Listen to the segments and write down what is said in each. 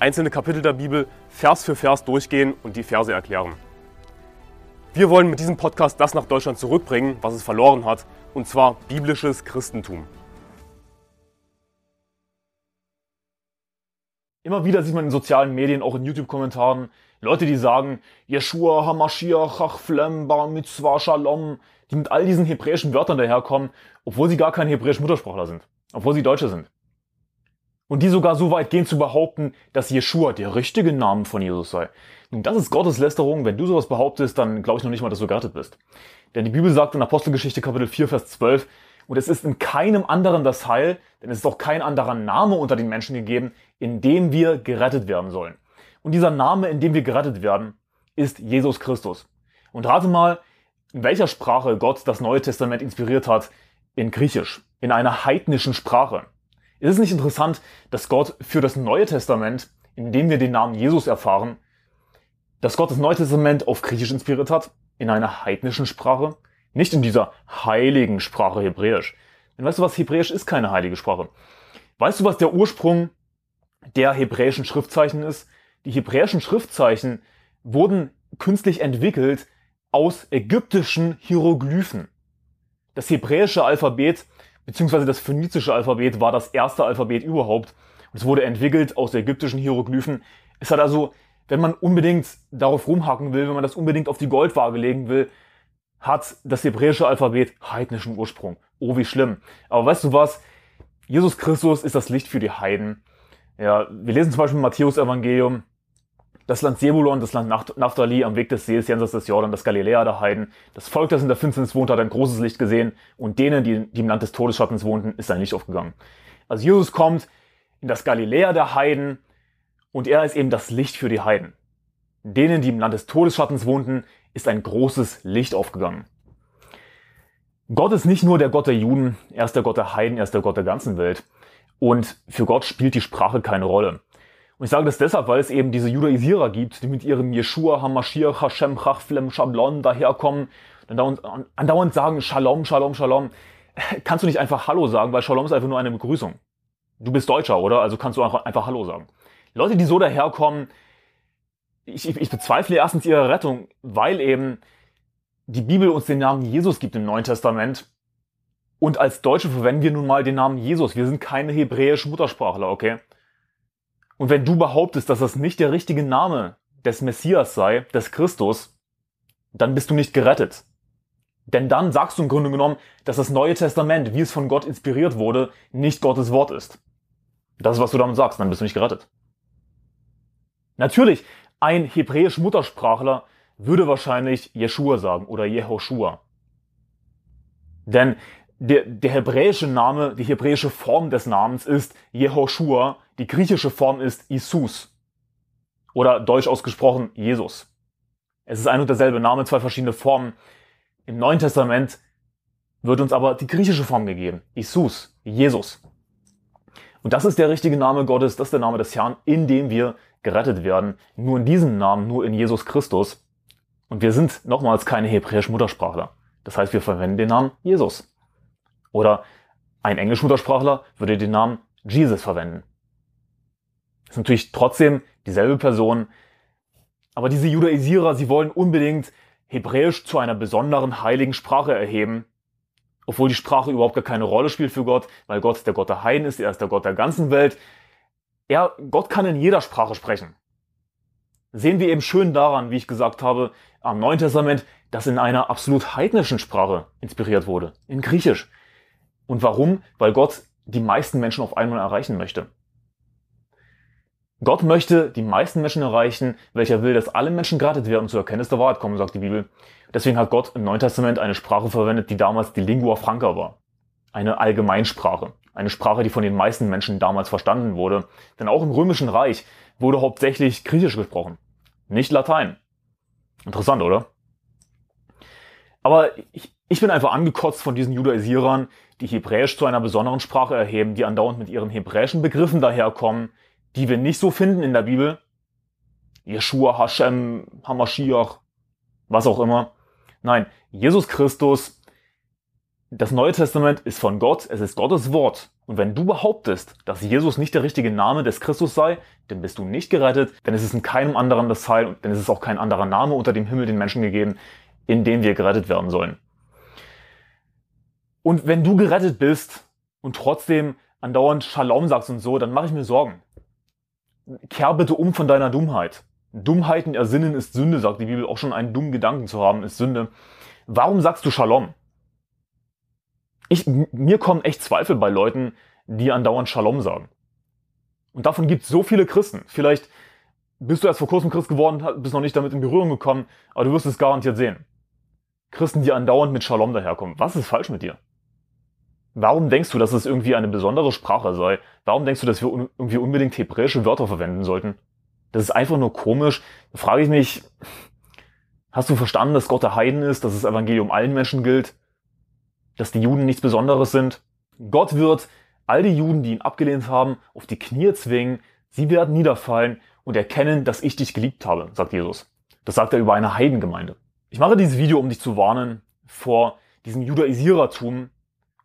einzelne Kapitel der Bibel Vers für Vers durchgehen und die Verse erklären. Wir wollen mit diesem Podcast das nach Deutschland zurückbringen, was es verloren hat, und zwar biblisches Christentum. Immer wieder sieht man in sozialen Medien, auch in YouTube-Kommentaren, Leute, die sagen, Yeshua, Hamashiach, Chachlem, Bar Mitzvah, Shalom, die mit all diesen hebräischen Wörtern daherkommen, obwohl sie gar kein hebräisch Muttersprachler sind, obwohl sie Deutsche sind. Und die sogar so weit gehen zu behaupten, dass Yeshua der richtige Name von Jesus sei. Nun, das ist Gotteslästerung. Wenn du sowas behauptest, dann glaube ich noch nicht mal, dass du gerettet bist. Denn die Bibel sagt in Apostelgeschichte Kapitel 4, Vers 12, und es ist in keinem anderen das Heil, denn es ist auch kein anderer Name unter den Menschen gegeben, in dem wir gerettet werden sollen. Und dieser Name, in dem wir gerettet werden, ist Jesus Christus. Und rate mal, in welcher Sprache Gott das Neue Testament inspiriert hat. In Griechisch, in einer heidnischen Sprache. Ist es nicht interessant, dass Gott für das Neue Testament, in dem wir den Namen Jesus erfahren, dass Gott das Neue Testament auf Griechisch inspiriert hat, in einer heidnischen Sprache, nicht in dieser heiligen Sprache Hebräisch. Denn weißt du was, Hebräisch ist keine heilige Sprache. Weißt du, was der Ursprung der hebräischen Schriftzeichen ist? Die hebräischen Schriftzeichen wurden künstlich entwickelt aus ägyptischen Hieroglyphen. Das hebräische Alphabet beziehungsweise das phönizische Alphabet war das erste Alphabet überhaupt. Es wurde entwickelt aus ägyptischen Hieroglyphen. Es hat also, wenn man unbedingt darauf rumhacken will, wenn man das unbedingt auf die Goldwaage legen will, hat das hebräische Alphabet heidnischen Ursprung. Oh, wie schlimm. Aber weißt du was? Jesus Christus ist das Licht für die Heiden. Ja, wir lesen zum Beispiel Matthäus Evangelium, das Land Sebulon, das Land Naphtali am Weg des Sees jenseits des Jordan, das Galiläa der Heiden. Das Volk, das in der Finsternis wohnt, hat ein großes Licht gesehen und denen, die, die im Land des Todesschattens wohnten, ist ein Licht aufgegangen. Also Jesus kommt in das Galiläa der Heiden und er ist eben das Licht für die Heiden. Denen, die im Land des Todesschattens wohnten, ist ein großes Licht aufgegangen. Gott ist nicht nur der Gott der Juden, er ist der Gott der Heiden, er ist der Gott der ganzen Welt. Und für Gott spielt die Sprache keine Rolle. Und ich sage das deshalb, weil es eben diese Judaisierer gibt, die mit ihrem Yeshua, Hamashiach, Hashem, Chachflem, Shablon daherkommen und andauernd, sagen Shalom, Shalom, Shalom. Kannst du nicht einfach Hallo sagen, weil Shalom ist einfach nur eine Begrüßung. Du bist Deutscher, oder? Also kannst du einfach, Hallo sagen. Leute, die so daherkommen, ich, ich, ich bezweifle erstens ihre Rettung, weil eben die Bibel uns den Namen Jesus gibt im Neuen Testament. Und als Deutsche verwenden wir nun mal den Namen Jesus. Wir sind keine hebräischen Muttersprachler, okay? Und wenn du behauptest, dass das nicht der richtige Name des Messias sei, des Christus, dann bist du nicht gerettet. Denn dann sagst du im Grunde genommen, dass das Neue Testament, wie es von Gott inspiriert wurde, nicht Gottes Wort ist. Das ist, was du damit sagst, dann bist du nicht gerettet. Natürlich, ein hebräisch Muttersprachler würde wahrscheinlich Jeshua sagen oder Jehoshua. Denn der, der hebräische Name, die hebräische Form des Namens ist Jehoshua, die griechische Form ist Isus. Oder deutsch ausgesprochen Jesus. Es ist ein und derselbe Name, zwei verschiedene Formen. Im Neuen Testament wird uns aber die griechische Form gegeben. Isus, Jesus. Und das ist der richtige Name Gottes, das ist der Name des Herrn, in dem wir gerettet werden. Nur in diesem Namen, nur in Jesus Christus. Und wir sind nochmals keine hebräischen Muttersprachler. Das heißt, wir verwenden den Namen Jesus. Oder ein Englischmuttersprachler würde den Namen Jesus verwenden. Ist natürlich trotzdem dieselbe Person. Aber diese Judaisierer, sie wollen unbedingt Hebräisch zu einer besonderen heiligen Sprache erheben, obwohl die Sprache überhaupt gar keine Rolle spielt für Gott, weil Gott der Gott der Heiden ist, er ist der Gott der ganzen Welt. Er, Gott kann in jeder Sprache sprechen. Sehen wir eben schön daran, wie ich gesagt habe, am Neuen Testament, das in einer absolut heidnischen Sprache inspiriert wurde, in Griechisch. Und warum? Weil Gott die meisten Menschen auf einmal erreichen möchte. Gott möchte die meisten Menschen erreichen, welcher will, dass alle Menschen gerettet werden und zur Erkenntnis der Wahrheit kommen, sagt die Bibel. Deswegen hat Gott im Neuen Testament eine Sprache verwendet, die damals die Lingua Franca war. Eine Allgemeinsprache. Eine Sprache, die von den meisten Menschen damals verstanden wurde. Denn auch im Römischen Reich wurde hauptsächlich Griechisch gesprochen. nicht Latein. Interessant, oder? Aber ich, ich bin einfach angekotzt von diesen Judaisierern, die Hebräisch zu einer besonderen Sprache erheben, die andauernd mit ihren hebräischen Begriffen daherkommen, die wir nicht so finden in der Bibel. Yeshua, Hashem, Hamashiach, was auch immer. Nein, Jesus Christus, das Neue Testament ist von Gott, es ist Gottes Wort. Und wenn du behauptest, dass Jesus nicht der richtige Name des Christus sei, dann bist du nicht gerettet, denn es ist in keinem anderen das Heil und denn es ist auch kein anderer Name unter dem Himmel den Menschen gegeben, in dem wir gerettet werden sollen. Und wenn du gerettet bist und trotzdem andauernd Shalom sagst und so, dann mache ich mir Sorgen. Kehr bitte um von deiner Dummheit. Dummheiten ersinnen ist Sünde, sagt die Bibel. Auch schon einen dummen Gedanken zu haben ist Sünde. Warum sagst du Shalom? Ich, mir kommen echt Zweifel bei Leuten, die andauernd Shalom sagen. Und davon gibt es so viele Christen. Vielleicht bist du erst vor kurzem Christ geworden, bist noch nicht damit in Berührung gekommen, aber du wirst es garantiert sehen. Christen, die andauernd mit Shalom daherkommen. Was ist falsch mit dir? Warum denkst du, dass es irgendwie eine besondere Sprache sei? Warum denkst du, dass wir un irgendwie unbedingt hebräische Wörter verwenden sollten? Das ist einfach nur komisch. Da frage ich mich, hast du verstanden, dass Gott der Heiden ist, dass das Evangelium allen Menschen gilt, dass die Juden nichts Besonderes sind? Gott wird all die Juden, die ihn abgelehnt haben, auf die Knie zwingen, sie werden niederfallen und erkennen, dass ich dich geliebt habe, sagt Jesus. Das sagt er über eine Heidengemeinde. Ich mache dieses Video, um dich zu warnen vor diesem Judaisierertum.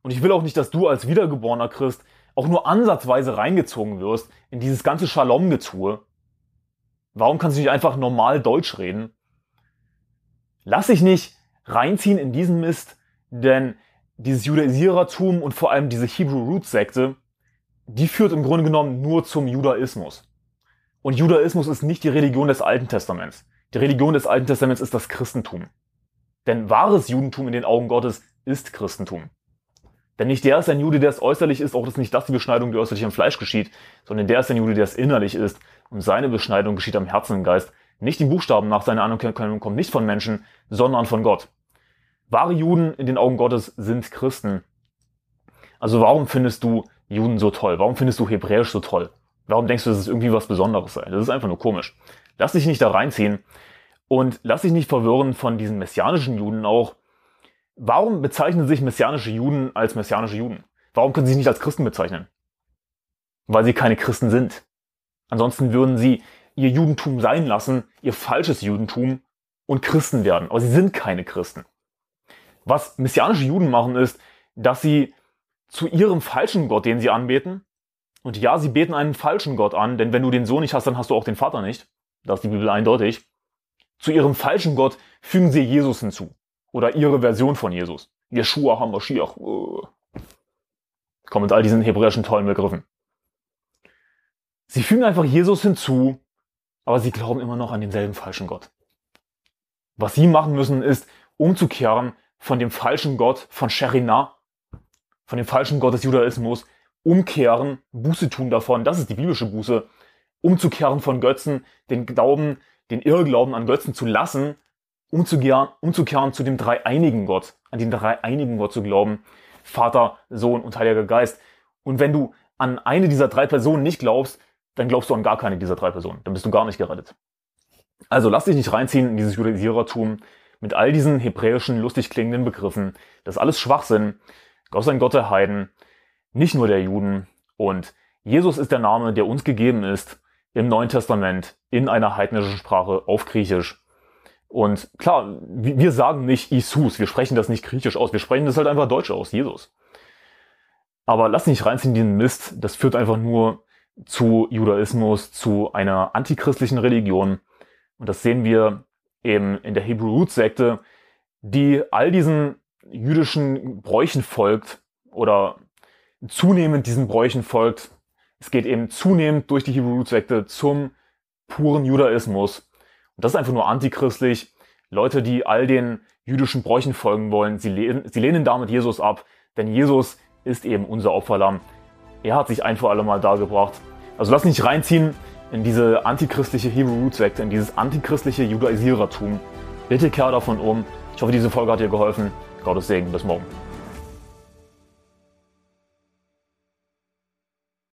Und ich will auch nicht, dass du als wiedergeborener Christ auch nur ansatzweise reingezogen wirst in dieses ganze Shalom-Getue. Warum kannst du nicht einfach normal Deutsch reden? Lass dich nicht reinziehen in diesen Mist, denn dieses Judaisierertum und vor allem diese Hebrew Roots Sekte, die führt im Grunde genommen nur zum Judaismus. Und Judaismus ist nicht die Religion des Alten Testaments. Die Religion des Alten Testaments ist das Christentum. Denn wahres Judentum in den Augen Gottes ist Christentum. Denn nicht der ist ein Jude, der es äußerlich ist, auch das nicht das die Beschneidung, die äußerlich am Fleisch geschieht, sondern der ist ein Jude, der es innerlich ist und seine Beschneidung geschieht am Herzen und Geist. Nicht den Buchstaben nach seiner Anerkennung kommt nicht von Menschen, sondern von Gott. Wahre Juden in den Augen Gottes sind Christen. Also warum findest du Juden so toll? Warum findest du Hebräisch so toll? Warum denkst du, dass es irgendwie was Besonderes sei? Das ist einfach nur komisch. Lass dich nicht da reinziehen und lass dich nicht verwirren von diesen messianischen Juden auch. Warum bezeichnen sich messianische Juden als messianische Juden? Warum können sie sich nicht als Christen bezeichnen? Weil sie keine Christen sind. Ansonsten würden sie ihr Judentum sein lassen, ihr falsches Judentum und Christen werden. Aber sie sind keine Christen. Was messianische Juden machen ist, dass sie zu ihrem falschen Gott, den sie anbeten, und ja, sie beten einen falschen Gott an, denn wenn du den Sohn nicht hast, dann hast du auch den Vater nicht. Das ist die Bibel eindeutig. Zu ihrem falschen Gott fügen sie Jesus hinzu. Oder ihre Version von Jesus. Yeshua HaMashiach. Uh. Kommen mit all diesen hebräischen tollen Begriffen. Sie fügen einfach Jesus hinzu, aber sie glauben immer noch an denselben falschen Gott. Was sie machen müssen, ist umzukehren von dem falschen Gott von Sherinah, von dem falschen Gott des Judaismus umkehren, Buße tun davon, das ist die biblische Buße, umzukehren von Götzen, den Glauben, den Irrglauben an Götzen zu lassen, umzukehren, umzukehren zu dem dreieinigen Gott, an den dreieinigen Gott zu glauben, Vater, Sohn und Heiliger Geist. Und wenn du an eine dieser drei Personen nicht glaubst, dann glaubst du an gar keine dieser drei Personen. Dann bist du gar nicht gerettet. Also lass dich nicht reinziehen in dieses Judaisierertum mit all diesen hebräischen, lustig klingenden Begriffen. Das ist alles Schwachsinn. Gott ist ein Gott der Heiden nicht nur der Juden. Und Jesus ist der Name, der uns gegeben ist im Neuen Testament in einer heidnischen Sprache auf Griechisch. Und klar, wir sagen nicht Isus, wir sprechen das nicht griechisch aus, wir sprechen das halt einfach deutsch aus, Jesus. Aber lass nicht reinziehen den Mist, das führt einfach nur zu Judaismus, zu einer antichristlichen Religion. Und das sehen wir eben in der Hebrew Roots Sekte, die all diesen jüdischen Bräuchen folgt oder zunehmend diesen Bräuchen folgt. Es geht eben zunehmend durch die Hebrew Roots Sekte zum puren Judaismus. Und das ist einfach nur antichristlich. Leute, die all den jüdischen Bräuchen folgen wollen, sie lehnen, sie lehnen damit Jesus ab, denn Jesus ist eben unser Opferlamm. Er hat sich ein für alle Mal dargebracht. Also lass nicht reinziehen in diese antichristliche Hebrew Roots Sekte, in dieses antichristliche Judaisierertum. Bitte kehr davon um. Ich hoffe, diese Folge hat dir geholfen. Gottes Segen. Bis morgen.